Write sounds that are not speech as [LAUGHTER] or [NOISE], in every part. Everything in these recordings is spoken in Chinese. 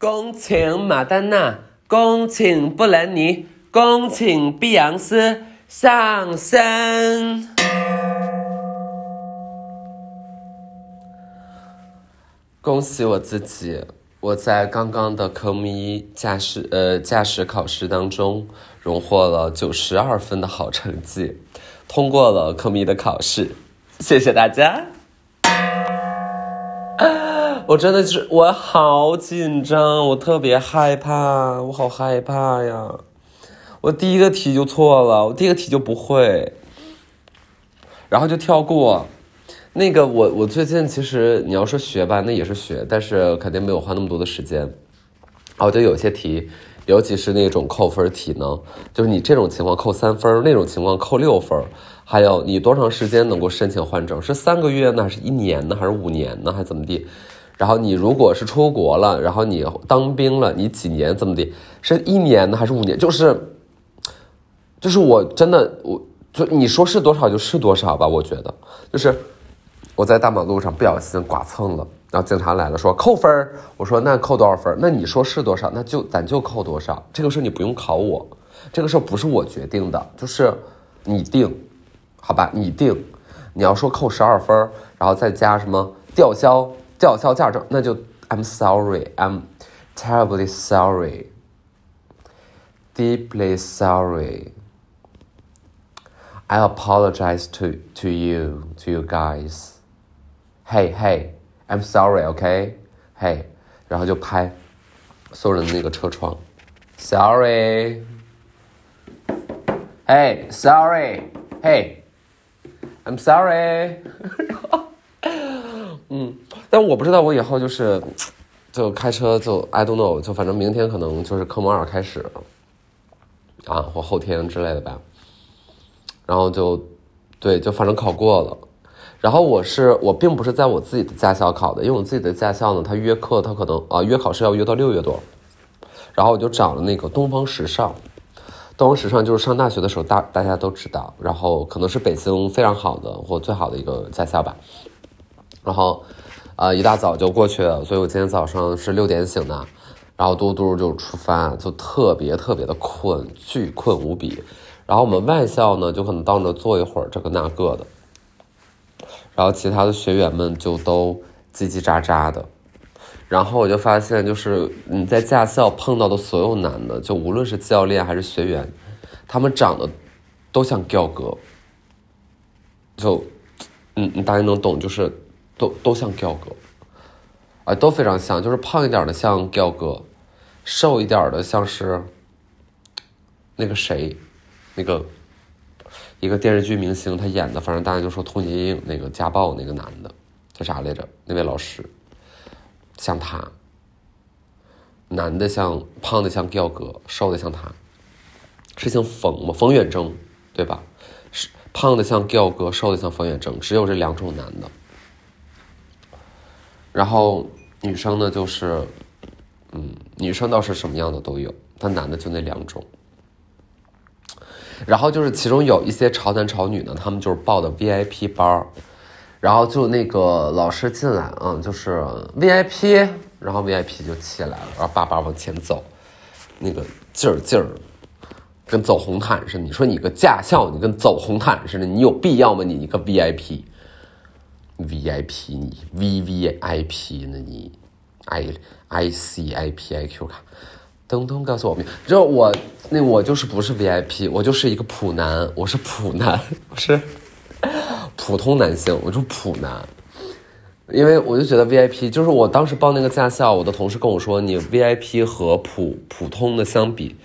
恭请马丹娜，恭请布兰妮，恭请碧昂斯上身。恭喜我自己，我在刚刚的科目一驾驶呃驾驶考试当中荣获了九十二分的好成绩，通过了科目一的考试，谢谢大家。我真的是，我好紧张，我特别害怕，我好害怕呀！我第一个题就错了，我第一个题就不会，然后就跳过。那个我我最近其实你要说学吧，那也是学，但是肯定没有花那么多的时间。然后就有些题，尤其是那种扣分题呢，就是你这种情况扣三分，那种情况扣六分，还有你多长时间能够申请换证？是三个月呢，还是一年呢，还是五年呢，还是怎么地？然后你如果是出国了，然后你当兵了，你几年怎么的？是一年呢还是五年？就是，就是我真的，我就你说是多少就是多少吧。我觉得，就是我在大马路上不小心剐蹭了，然后警察来了说扣分我说那扣多少分那你说是多少，那就咱就扣多少。这个事你不用考我，这个事不是我决定的，就是你定，好吧？你定。你要说扣十二分然后再加什么吊销。吊销驾照，那就 I'm sorry, I'm terribly sorry, deeply sorry. I apologize to to you, to you guys. Hey, hey, I'm sorry, OK? Hey，然后就拍所有人的那个车窗，Sorry. Hey, sorry. Hey, I'm sorry. [LAUGHS] 但我不知道，我以后就是，就开车就 I don't know，就反正明天可能就是科目二开始，啊，或后天之类的吧。然后就，对，就反正考过了。然后我是我并不是在我自己的驾校考的，因为我自己的驾校呢，他约课他可能啊约考试要约到六月多。然后我就找了那个东方时尚，东方时尚就是上大学的时候大大家都知道，然后可能是北京非常好的或最好的一个驾校吧。然后。啊，一大早就过去了，所以我今天早上是六点醒的，然后嘟嘟就出发，就特别特别的困，巨困无比。然后我们外校呢，就可能到那坐一会儿，这个那个的。然后其他的学员们就都叽叽喳喳的。然后我就发现，就是你在驾校碰到的所有男的，就无论是教练还是学员，他们长得都像吊哥。就，嗯，你大概能懂，就是。都都像彪哥，啊，都非常像，就是胖一点的像彪哥，瘦一点的像是那个谁，那个一个电视剧明星他演的，反正大家就说童年阴影那个家暴那个男的叫啥来着？那位老师像他，男的像胖的像彪哥，瘦的像他，是姓冯吗？冯远征对吧？是胖的像彪哥，瘦的像冯远征，只有这两种男的。然后女生呢，就是，嗯，女生倒是什么样的都有，但男的就那两种。然后就是其中有一些潮男潮女呢，他们就是报的 VIP 班然后就那个老师进来，嗯，就是 VIP，然后 VIP 就起来了，然后叭叭往前走，那个劲儿劲儿，跟走红毯似的。你说你个驾校，你跟走红毯似的，你有必要吗？你一个 VIP。VIP 你 VVIP 呢你 I I C I P I Q 卡，东东告诉我们，就我那我就是不是 VIP，我就是一个普男，我是普男，是普通男性，我就普男，因为我就觉得 VIP 就是我当时报那个驾校，我的同事跟我说，你 VIP 和普普通的相比，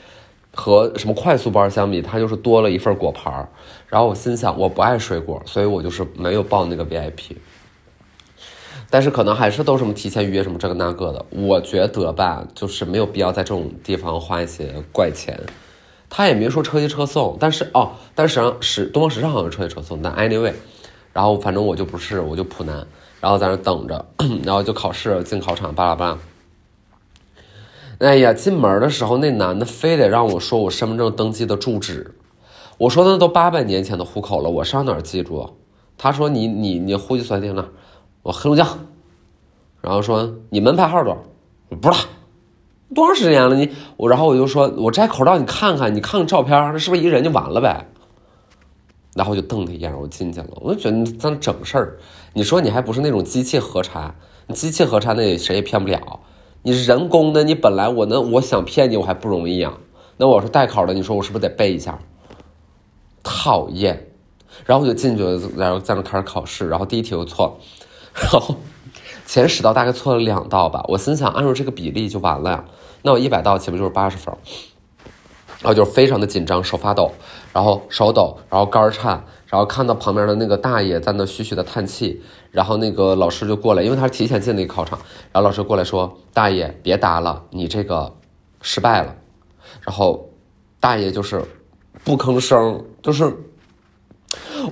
和什么快速班相比，它就是多了一份果盘儿。然后我心想，我不爱水果，所以我就是没有报那个 VIP。但是可能还是都什么提前预约什么这个那个的。我觉得吧，就是没有必要在这种地方花一些怪钱。他也没说车接车送，但是哦，但是实际上是东方时尚好像车接车送。但 anyway，然后反正我就不是，我就普男，然后在那等着，然后就考试进考场，巴拉巴拉。哎呀，进门的时候那男的非得让我说我身份证登记的住址。我说那都八百年前的户口了，我上哪儿记住？他说你你你户籍所在地哪？我黑龙江。然后说你门牌号多少？我不知道。多长时间了？你我，然后我就说，我摘口罩，你看看，你看看照片，那是不是一个人就完了呗？然后我就瞪他一眼，我进去了。我就觉得你在那整事儿，你说你还不是那种机器核查？机器核查那谁也骗不了。你是人工的，你本来我能我想骗你，我还不容易呀。那我说带考的，你说我是不是得背一下？讨厌。然后我就进去了，然后在那开始考试，然后第一题我错了，然后前十道大概错了两道吧。我心想，按照这个比例就完了呀。那我一百道岂不就是八十分？然后就非常的紧张，手发抖，然后手抖，然后肝颤，然后看到旁边的那个大爷在那嘘嘘的叹气，然后那个老师就过来，因为他是提前进的个考场，然后老师过来说：“大爷别答了，你这个失败了。”然后大爷就是不吭声，就是。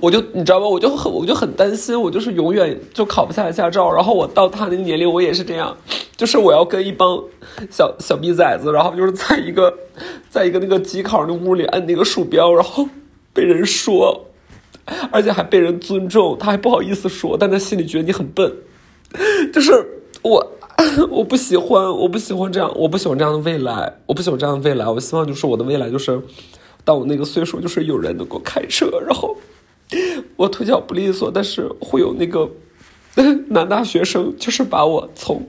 我就你知道吗？我就很我就很担心，我就是永远就考不下来驾照。然后我到他那个年龄，我也是这样，就是我要跟一帮小小逼崽子，然后就是在一个 [LAUGHS] 在一个那个机考那屋里按那个鼠标，然后被人说，而且还被人尊重，他还不好意思说，但他心里觉得你很笨。就是我我不喜欢，我不喜欢这样，我不喜欢这样的未来，我不喜欢这样的未来。我希望就是我的未来就是，到我那个岁数，就是有人能够开车，然后。我腿脚不利索，但是会有那个 [LAUGHS] 男大学生，就是把我从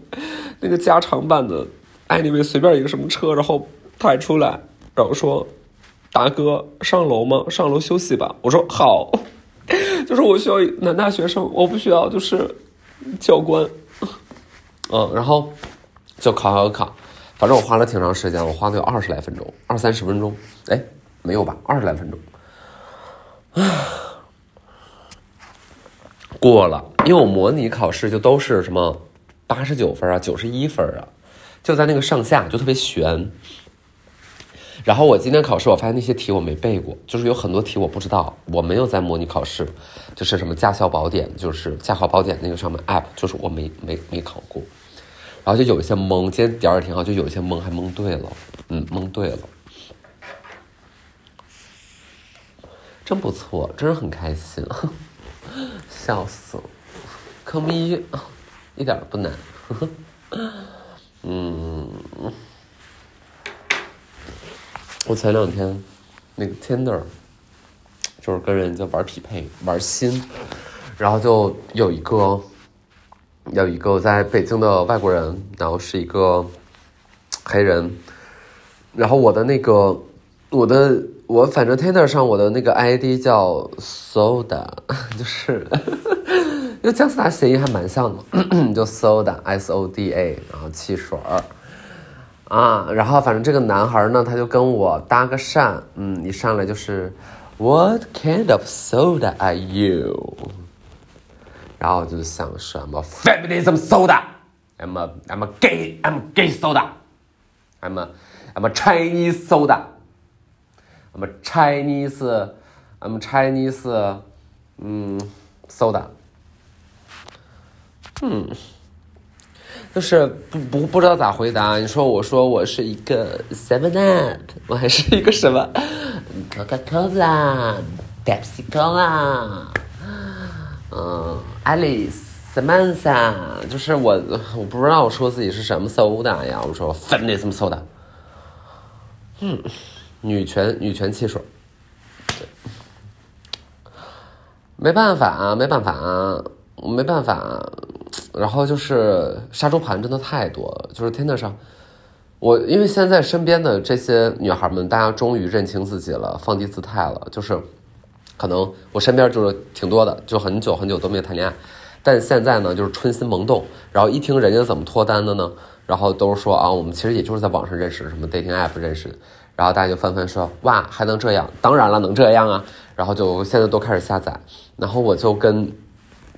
那个加长版的爱你们随便一个什么车，然后抬出来，然后说：“大哥，上楼吗？上楼休息吧。”我说：“好。[LAUGHS] ”就是我需要男大学生，我不需要就是教官。嗯，然后就考考考，反正我花了挺长时间，我花了有二十来分钟，二三十分钟。哎，没有吧？二十来分钟。唉。过了，因为我模拟考试就都是什么八十九分啊、九十一分啊，就在那个上下，就特别悬。然后我今天考试，我发现那些题我没背过，就是有很多题我不知道，我没有在模拟考试，就是什么驾校宝典，就是驾考宝典那个上面 app，就是我没没没考过。然后就有一些蒙，今天点儿也挺好，就有一些蒙还蒙对了，嗯，蒙对了，真不错，真是很开心。[LAUGHS] 笑死了，科目一一点不难。嗯，我前两天那个 Tinder 就是跟人家玩匹配，玩心，然后就有一个有一个在北京的外国人，然后是一个黑人，然后我的那个我的。我反正 Tinder 上我的那个 ID 叫 Soda，就是，因为姜思达谐音还蛮像的，就 Soda，S O D A，然后汽水儿，啊，然后反正这个男孩呢，他就跟我搭个讪，嗯，一上来就是 What kind of soda are you？然后我就想什么 Feminism soda，I'm a I'm a gay I'm gay soda，I'm a I'm a Chinese soda。I'm Chinese, I'm Chinese, 嗯，soda，嗯，就是不不不知道咋回答。你说我说我是一个 Seven Up，我还是一个什么 Coca Cola, Pepsi Cola，嗯，Alice, Samantha，就是我我不知道我说自己是什么 soda 呀，我说 Feminism soda，嗯。女权女权汽水，没办法啊，没办法啊，没办法。然后就是杀猪盘真的太多了，就是天天上，我因为现在身边的这些女孩们，大家终于认清自己了，放低姿态了。就是可能我身边就是挺多的，就很久很久都没有谈恋爱，但现在呢，就是春心萌动。然后一听人家怎么脱单的呢？然后都是说啊，我们其实也就是在网上认识，什么 dating app 认识。然后大家就纷纷说：“哇，还能这样？当然了，能这样啊！”然后就现在都开始下载。然后我就跟，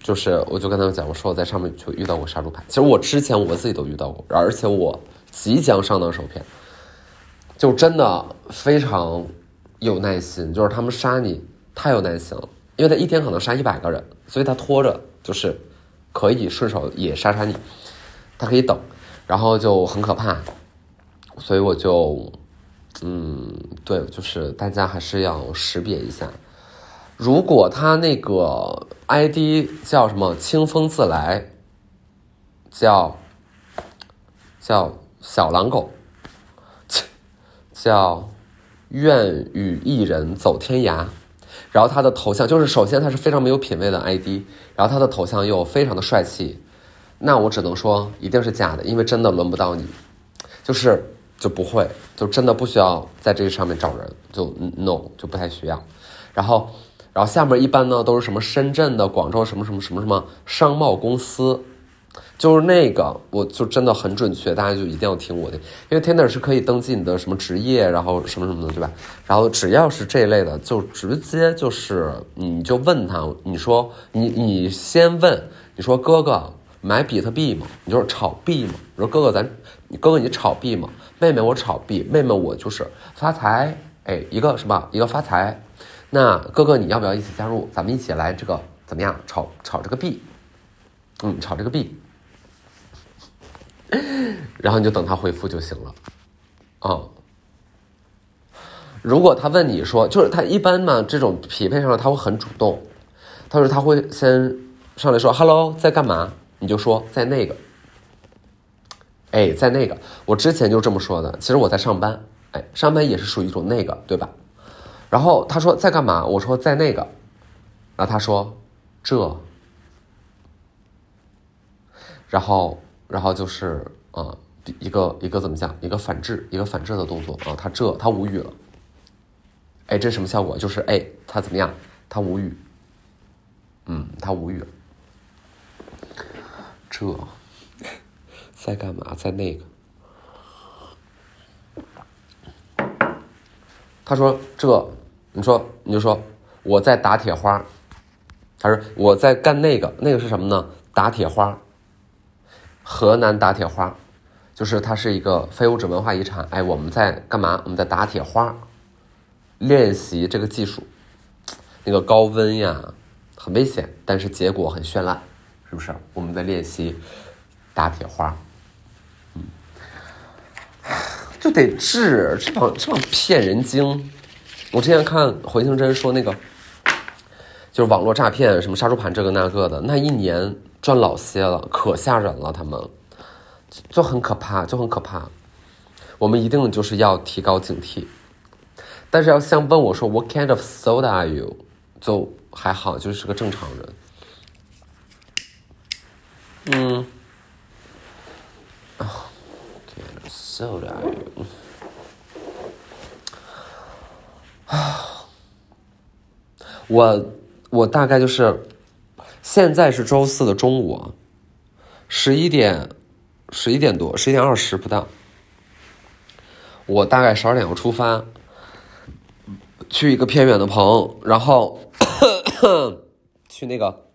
就是我就跟他们讲，我说我在上面就遇到过杀猪盘。其实我之前我自己都遇到过，而且我即将上当受骗，就真的非常有耐心。就是他们杀你太有耐心了，因为他一天可能杀一百个人，所以他拖着就是可以顺手也杀杀你，他可以等，然后就很可怕，所以我就。嗯，对，就是大家还是要识别一下。如果他那个 ID 叫什么“清风自来”，叫叫小狼狗，叫“愿与一人走天涯”，然后他的头像就是首先他是非常没有品位的 ID，然后他的头像又非常的帅气，那我只能说一定是假的，因为真的轮不到你，就是就不会，就真的不需要在这上面找人，就 no 就不太需要，然后。然后下面一般呢都是什么深圳的、广州什么什么什么什么商贸公司，就是那个，我就真的很准确，大家就一定要听我的，因为 Tinder 是可以登记你的什么职业，然后什么什么的，对吧？然后只要是这一类的，就直接就是你就问他，你说你你先问，你说哥哥买比特币吗？你就是炒币吗？你说哥哥咱，哥哥你炒币吗？妹妹我炒币，妹妹我就是发财，哎，一个什么一个发财。那哥哥，你要不要一起加入？咱们一起来这个怎么样？炒炒这个币，嗯，炒这个币，[LAUGHS] 然后你就等他回复就行了，啊。如果他问你说，就是他一般嘛，这种匹配上了他会很主动，他说他会先上来说 “hello”，在干嘛？你就说在那个，哎，在那个，我之前就这么说的。其实我在上班，哎，上班也是属于一种那个，对吧？然后他说在干嘛？我说在那个，然后他说这，然后然后就是啊一个一个怎么讲？一个反制，一个反制的动作啊。他这他无语了，哎，这什么效果？就是哎他怎么样？他无语，嗯，他无语了。这在干嘛？在那个。他说这。你说，你就说我在打铁花，他说我在干那个，那个是什么呢？打铁花，河南打铁花，就是它是一个非物质文化遗产。哎，我们在干嘛？我们在打铁花，练习这个技术。那个高温呀，很危险，但是结果很绚烂，是不是？我们在练习打铁花，嗯，就得治这帮这帮骗人精。我之前看回形针说那个，就是网络诈骗，什么杀猪盘这个那个的，那一年赚老些了，可吓人了，他们就很可怕，就很可怕。我们一定就是要提高警惕，但是要像问我说 What kind of soda are you？就还好，就是个正常人。嗯，啊受了、哎，我我大概就是，现在是周四的中午，十一点，十一点多，十一点二十不到。我大概十二点要出发，去一个偏远的棚，然后去那个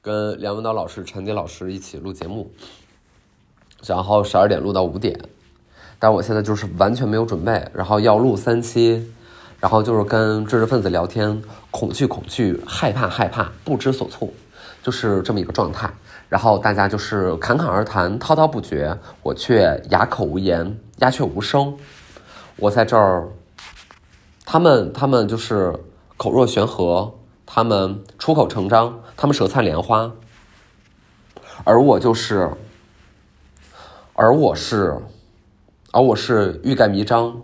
跟梁文道老师、陈迪老师一起录节目，然后十二点录到五点。但我现在就是完全没有准备，然后要录三期，然后就是跟知识分子聊天，恐惧恐惧，害怕害怕，不知所措，就是这么一个状态。然后大家就是侃侃而谈，滔滔不绝，我却哑口无言，鸦雀无声。我在这儿，他们他们就是口若悬河，他们出口成章，他们舌灿莲花，而我就是，而我是。而我是欲盖弥彰，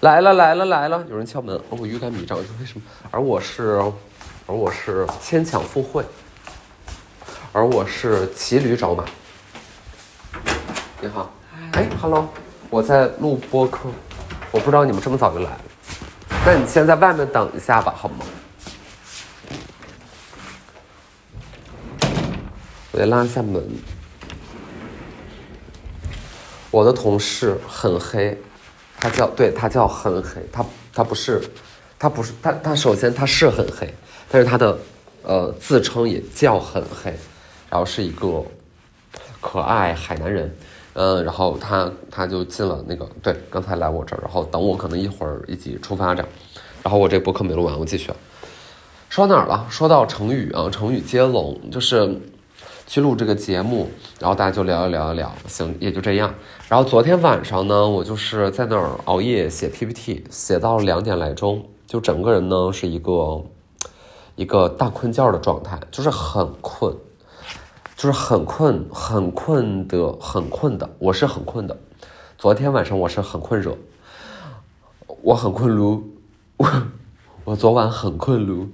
来了来了来了，有人敲门。而我欲盖弥彰，为什么？而我是，而我是牵强附会，而我是骑驴找马。你好，哎，Hello，我在录播客，我不知道你们这么早就来了，那你先在外面等一下吧，好吗？我得拉一下门。我的同事很黑，他叫对他叫很黑，他他不是，他不是他他首先他是很黑，但是他的呃自称也叫很黑，然后是一个可爱海南人，嗯，然后他他就进了那个对，刚才来我这儿，然后等我可能一会儿一起出发这样，然后我这博客没录完，我继续，说到哪儿了？说到成语啊，成语接龙就是。去录这个节目，然后大家就聊一聊一聊，行，也就这样。然后昨天晚上呢，我就是在那儿熬夜写 PPT，写到两点来钟，就整个人呢是一个一个大困觉的状态，就是很困，就是很困，很困的，很困的，我是很困的。昨天晚上我是很困热，我很困噜，我 [LAUGHS] 我昨晚很困噜，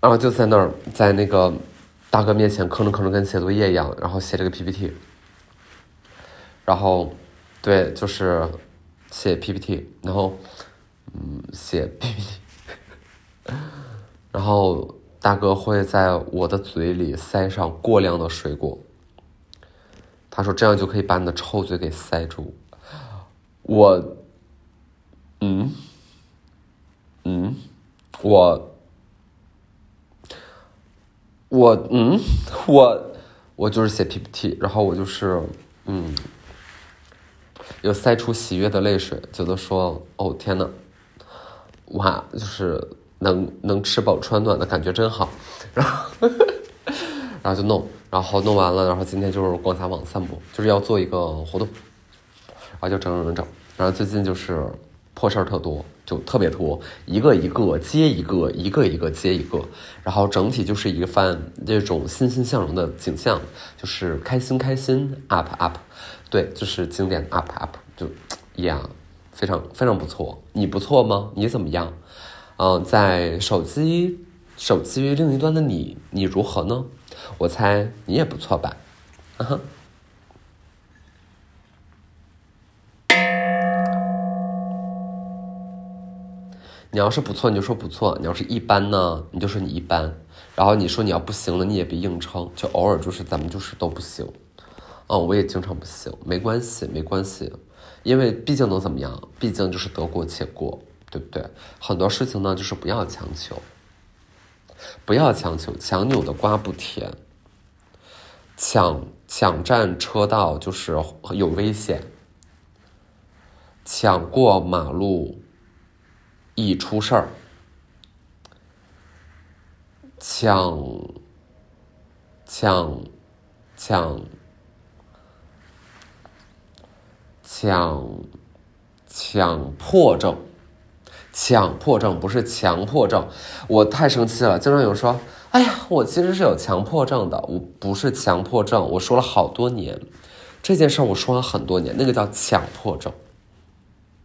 然后就在那儿在那个大哥面前吭哧吭哧跟写作业一样，然后写这个 PPT，然后对，就是写 PPT，然后嗯写 PPT，[LAUGHS] 然后大哥会在我的嘴里塞上过量的水果。他说：“这样就可以把你的臭嘴给塞住。”我，嗯，嗯，我，我，嗯，我，我就是写 PPT，然后我就是，嗯，有塞出喜悦的泪水，觉得说：“哦天呐，哇，就是能能吃饱穿暖的感觉真好。”然后，[LAUGHS] 然后就弄。然后弄完了，然后今天就是逛家网散步，就是要做一个活动，然后就整整整整。然后最近就是破事儿特多，就特别多，一个一个接一个，一个一个接一个。然后整体就是一个番这种欣欣向荣的景象，就是开心开心 up up，对，就是经典 up up，就呀，非常非常不错。你不错吗？你怎么样？嗯，在手机手机另一端的你，你如何呢？我猜你也不错吧，啊哈！你要是不错，你就说不错；你要是一般呢，你就说你一般。然后你说你要不行了，你也别硬撑，就偶尔就是咱们就是都不行。嗯，我也经常不行，没关系，没关系，因为毕竟能怎么样？毕竟就是得过且过，对不对？很多事情呢，就是不要强求。不要强求，强扭的瓜不甜。抢抢占车道就是有危险，抢过马路易出事儿。抢抢抢抢强迫症。强迫症不是强迫症，我太生气了。经常有人说：“哎呀，我其实是有强迫症的，我不是强迫症。”我说了好多年，这件事我说了很多年，那个叫强迫症，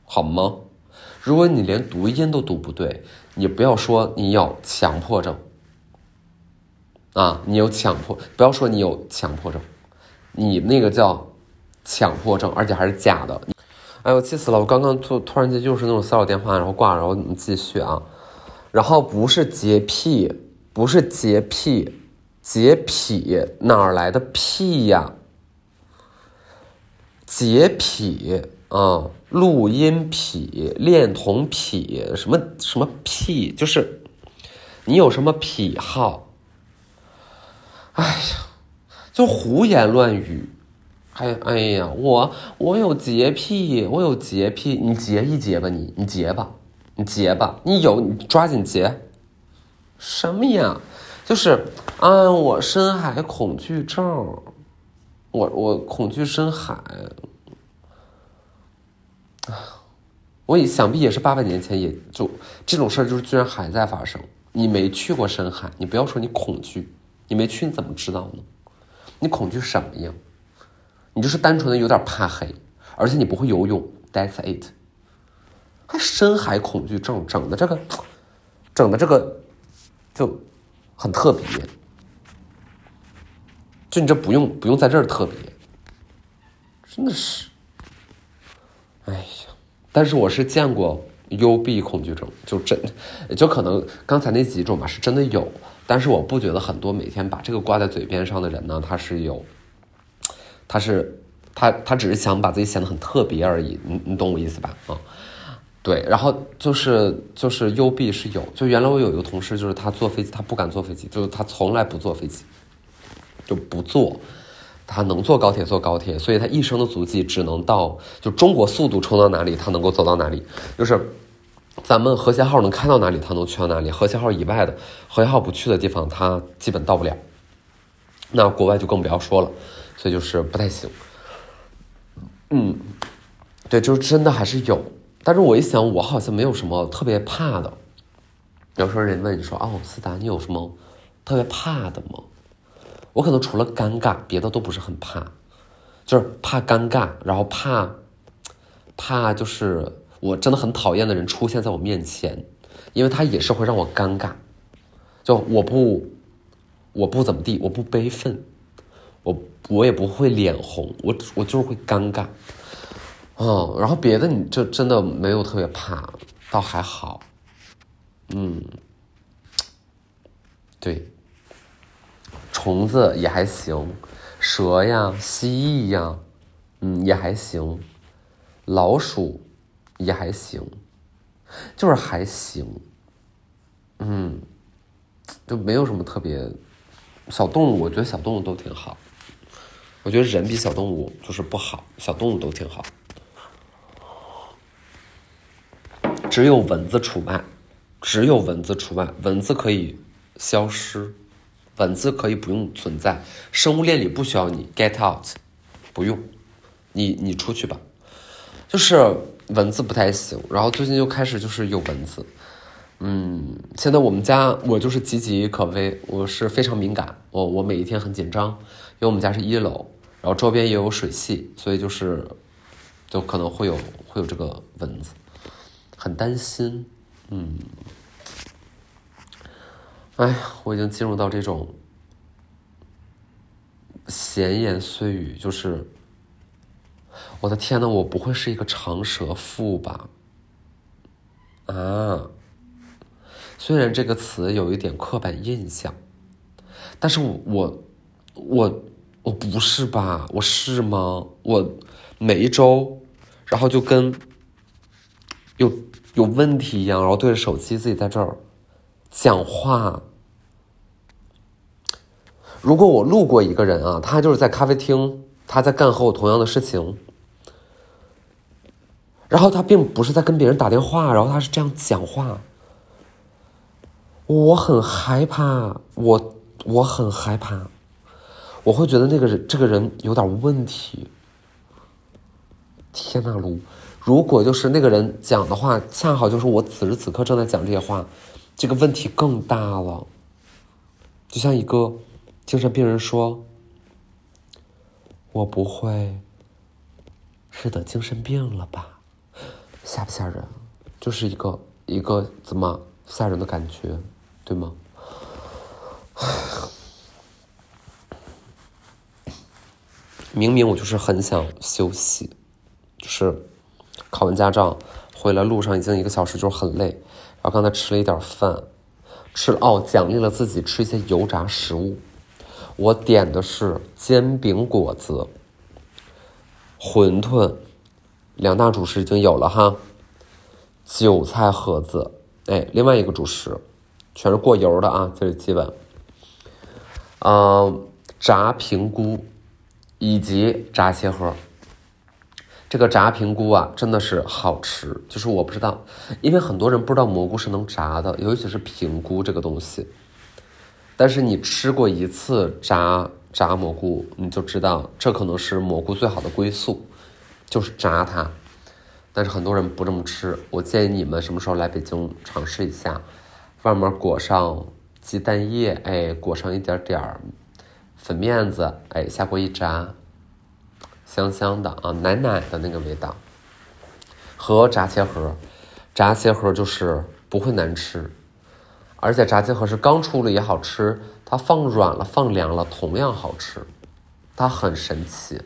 好吗？如果你连读音都读不对，你不要说你有强迫症啊！你有强迫，不要说你有强迫症，你那个叫强迫症，而且还是假的。哎我，气死了！我刚刚突突然间就是那种骚扰电话，然后挂了，然后你继续啊。然后不是洁癖，不是洁癖，洁癖哪儿来的屁呀？洁癖啊，录音癖、恋童癖，什么什么癖？就是你有什么癖好？哎呀，就胡言乱语。哎哎呀，我我有洁癖，我有洁癖，你洁一洁吧，你你洁吧，你洁吧，你有你抓紧洁。什么呀？就是啊，我深海恐惧症，我我恐惧深海。我也想必也是八百年前，也就这种事儿，就是居然还在发生。你没去过深海，你不要说你恐惧，你没去你怎么知道呢？你恐惧什么呀？你就是单纯的有点怕黑，而且你不会游泳，That's it。还深海恐惧症，整的这个，整的这个就很特别。就你这不用不用在这儿特别，真的是。哎呀，但是我是见过幽闭恐惧症，就真，就可能刚才那几种吧是真的有，但是我不觉得很多每天把这个挂在嘴边上的人呢，他是有。他是，他他只是想把自己显得很特别而已，你你懂我意思吧？啊，对，然后就是就是幽闭是有，就原来我有一个同事，就是他坐飞机，他不敢坐飞机，就是他从来不坐飞机，就不坐，他能坐高铁坐高铁，所以他一生的足迹只能到就中国速度冲到哪里，他能够走到哪里，就是咱们和谐号能开到哪里，他能去到哪里，和谐号以外的和谐号不去的地方，他基本到不了，那国外就更不要说了。所以就是不太行，嗯，对，就是真的还是有，但是我一想，我好像没有什么特别怕的。有时候人问你说：“哦，思达，你有什么特别怕的吗？”我可能除了尴尬，别的都不是很怕，就是怕尴尬，然后怕怕就是我真的很讨厌的人出现在我面前，因为他也是会让我尴尬。就我不，我不怎么地，我不悲愤，我我也不会脸红，我我就是会尴尬。哦，然后别的你就真的没有特别怕，倒还好。嗯，对，虫子也还行，蛇呀、蜥蜴呀，嗯，也还行，老鼠也还行，就是还行，嗯，就没有什么特别。小动物，我觉得小动物都挺好。我觉得人比小动物就是不好，小动物都挺好，只有蚊子除外。只有蚊子除外，蚊子可以消失，蚊子可以不用存在，生物链里不需要你，get out，不用，你你出去吧，就是蚊子不太行，然后最近又开始就是有蚊子，嗯，现在我们家我就是岌岌可危，我是非常敏感，我我每一天很紧张，因为我们家是一楼，然后周边也有水系，所以就是就可能会有会有这个蚊子，很担心。嗯，哎呀，我已经进入到这种闲言碎语，就是我的天呐，我不会是一个长舌妇吧？啊，虽然这个词有一点刻板印象，但是我我我我不是吧？我是吗？我每一周，然后就跟有。有问题一样，然后对着手机自己在这儿讲话。如果我路过一个人啊，他就是在咖啡厅，他在干和我同样的事情，然后他并不是在跟别人打电话，然后他是这样讲话，我很害怕，我我很害怕，我会觉得那个人这个人有点问题。天呐，卢！如果就是那个人讲的话，恰好就是我此时此刻正在讲这些话，这个问题更大了。就像一个精神病人说：“我不会是得精神病了吧？”吓不吓人？就是一个一个怎么吓人的感觉，对吗？[SIGHS] 明明我就是很想休息，就是。考完驾照回来路上已经一个小时，就是很累。然后刚才吃了一点饭，吃了哦，奖励了自己吃一些油炸食物。我点的是煎饼果子、馄饨，两大主食已经有了哈。韭菜盒子，哎，另外一个主食全是过油的啊，这是基本。嗯，炸平菇以及炸茄盒。这个炸平菇啊，真的是好吃。就是我不知道，因为很多人不知道蘑菇是能炸的，尤其是平菇这个东西。但是你吃过一次炸炸蘑菇，你就知道这可能是蘑菇最好的归宿，就是炸它。但是很多人不这么吃，我建议你们什么时候来北京尝试一下，外面裹上鸡蛋液，哎，裹上一点点粉面子，哎，下锅一炸。香香的啊，奶奶的那个味道，和炸茄盒，炸茄盒就是不会难吃，而且炸鸡盒是刚出了也好吃，它放软了放凉了同样好吃，它很神奇，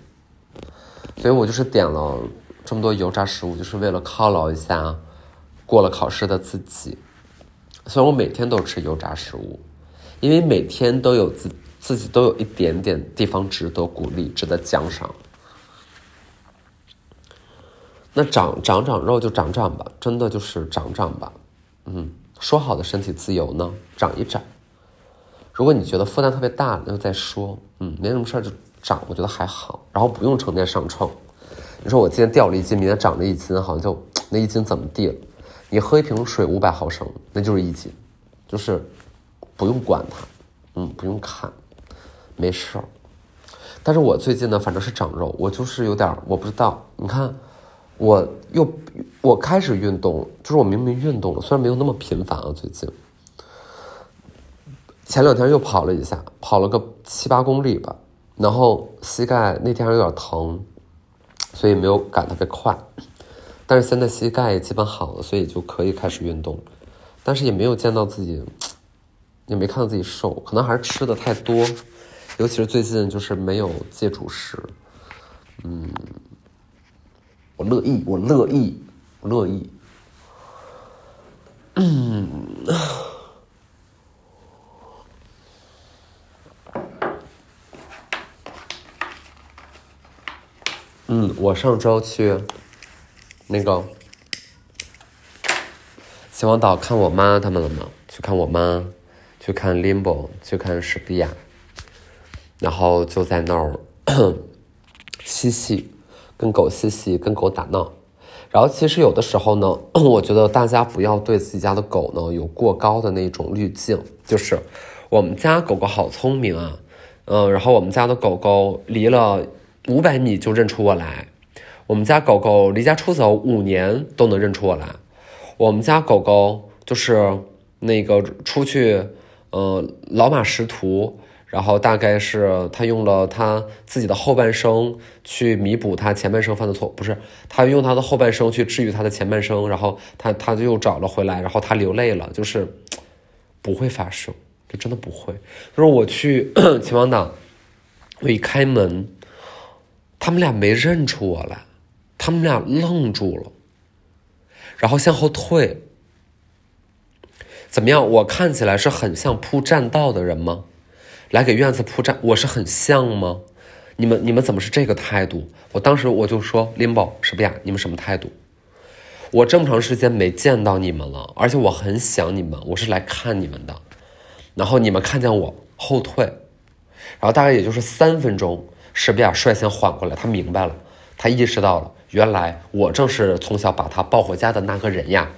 所以我就是点了这么多油炸食物，就是为了犒劳一下过了考试的自己。虽然我每天都吃油炸食物，因为每天都有自自己都有一点点地方值得鼓励，值得奖赏。那长长长肉就长长吧，真的就是长长吧，嗯，说好的身体自由呢，长一长。如果你觉得负担特别大，那就再说，嗯，没什么事儿就长，我觉得还好，然后不用成天上秤。你说我今天掉了一斤，明天长了一斤，好像就 [TSK] 那一斤怎么地了？你喝一瓶水五百毫升，那就是一斤，就是不用管它，嗯，不用看，没事儿。但是我最近呢，反正是长肉，我就是有点我不知道，你看。我又我开始运动，就是我明明运动了，虽然没有那么频繁啊，最近。前两天又跑了一下，跑了个七八公里吧，然后膝盖那天还有点疼，所以没有赶特别快，但是现在膝盖也基本好了，所以就可以开始运动，但是也没有见到自己，也没看到自己瘦，可能还是吃的太多，尤其是最近就是没有戒主食，嗯，我乐意，我乐意，我乐意，嗯。嗯，我上周去那个秦皇岛看我妈他们了嘛？去看我妈，去看 Limbo，去看史蒂亚，然后就在那儿 [COUGHS] 嬉戏，跟狗嬉戏，跟狗打闹。然后其实有的时候呢，[CLEARS THROAT] 我觉得大家不要对自己家的狗呢有过高的那种滤镜，就是我们家狗狗好聪明啊，嗯，然后我们家的狗狗离了。五百米就认出我来，我们家狗狗离家出走五年都能认出我来，我们家狗狗就是那个出去，呃，老马识途，然后大概是他用了他自己的后半生去弥补他前半生犯的错，不是他用他的后半生去治愈他的前半生，然后他他就又找了回来，然后他流泪了，就是不会发生，就真的不会。[LAUGHS] 就是我去秦皇岛，我一开门。他们俩没认出我来，他们俩愣住了，然后向后退。怎么样？我看起来是很像铺栈道的人吗？来给院子铺栈，我是很像吗？你们你们怎么是这个态度？我当时我就说，Limbo 是不呀？你们什么态度？我这么长时间没见到你们了，而且我很想你们，我是来看你们的。然后你们看见我后退，然后大概也就是三分钟。史比亚率先缓过来，他明白了，他意识到了，原来我正是从小把他抱回家的那个人呀，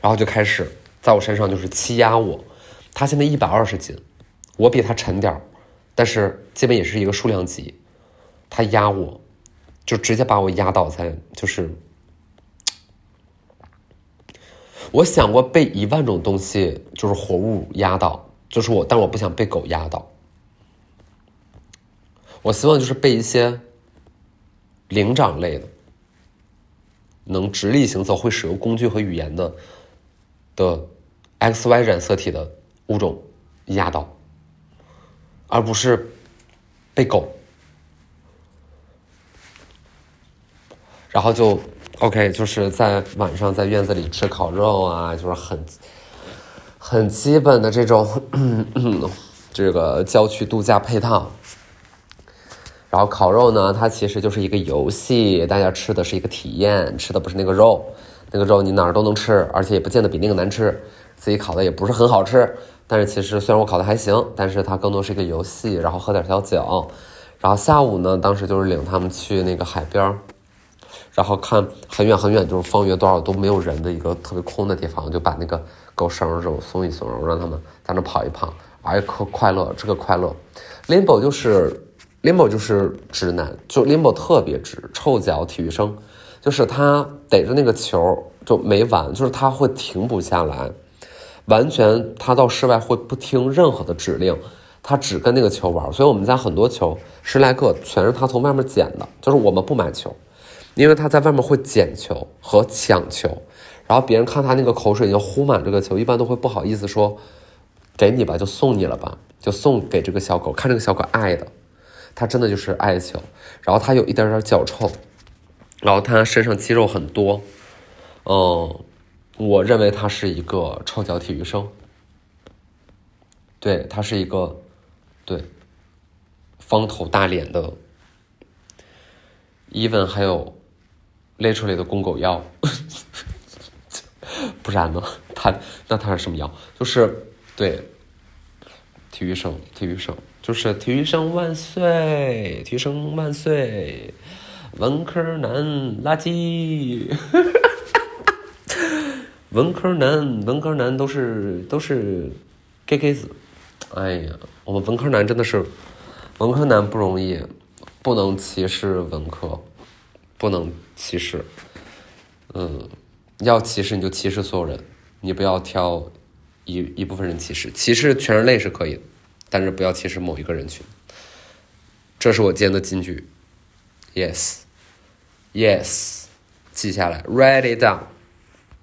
然后就开始在我身上就是欺压我。他现在一百二十斤，我比他沉点，但是基本也是一个数量级。他压我，就直接把我压倒在，就是，我想过被一万种东西就是活物压倒，就是我，但我不想被狗压倒。我希望就是被一些灵长类的、能直立行走、会使用工具和语言的的 X Y 染色体的物种压倒，而不是被狗。然后就 OK，就是在晚上在院子里吃烤肉啊，就是很很基本的这种这个郊区度假配套。然后烤肉呢，它其实就是一个游戏，大家吃的是一个体验，吃的不是那个肉，那个肉你哪儿都能吃，而且也不见得比那个难吃，自己烤的也不是很好吃。但是其实虽然我烤的还行，但是它更多是一个游戏，然后喝点小酒。然后下午呢，当时就是领他们去那个海边，然后看很远很远，就是方圆多少都没有人的一个特别空的地方，就把那个狗绳儿这种松一松，让他们在那跑一跑，玩一可快乐，这个快乐。Limbo 就是。Limbo 就是直男，就 Limbo 特别直，臭脚体育生，就是他逮着那个球就没完，就是他会停不下来，完全他到室外会不听任何的指令，他只跟那个球玩。所以我们家很多球十来个全是他从外面捡的，就是我们不买球，因为他在外面会捡球和抢球，然后别人看他那个口水已经呼满这个球，一般都会不好意思说给你吧，就送你了吧，就送给这个小狗，看这个小狗爱的。他真的就是爱球，然后他有一点点脚臭，然后他身上肌肉很多，嗯，我认为他是一个臭脚体育生，对他是一个，对，方头大脸的，even 还有勒出来的公狗腰，不然呢？他那他是什么腰？就是对，体育生，体育生。就是体育生万岁，体育生万岁，文科男垃圾，文科男文科男都是都是 gay gay 子，哎呀，我们文科男真的是文科男不容易，不能歧视文科，不能歧视，嗯，要歧视你就歧视所有人，你不要挑一一部分人歧视，歧视全人类是可以的。但是不要歧视某一个人群，这是我今天的金句。Yes, yes, 记下来，write it down。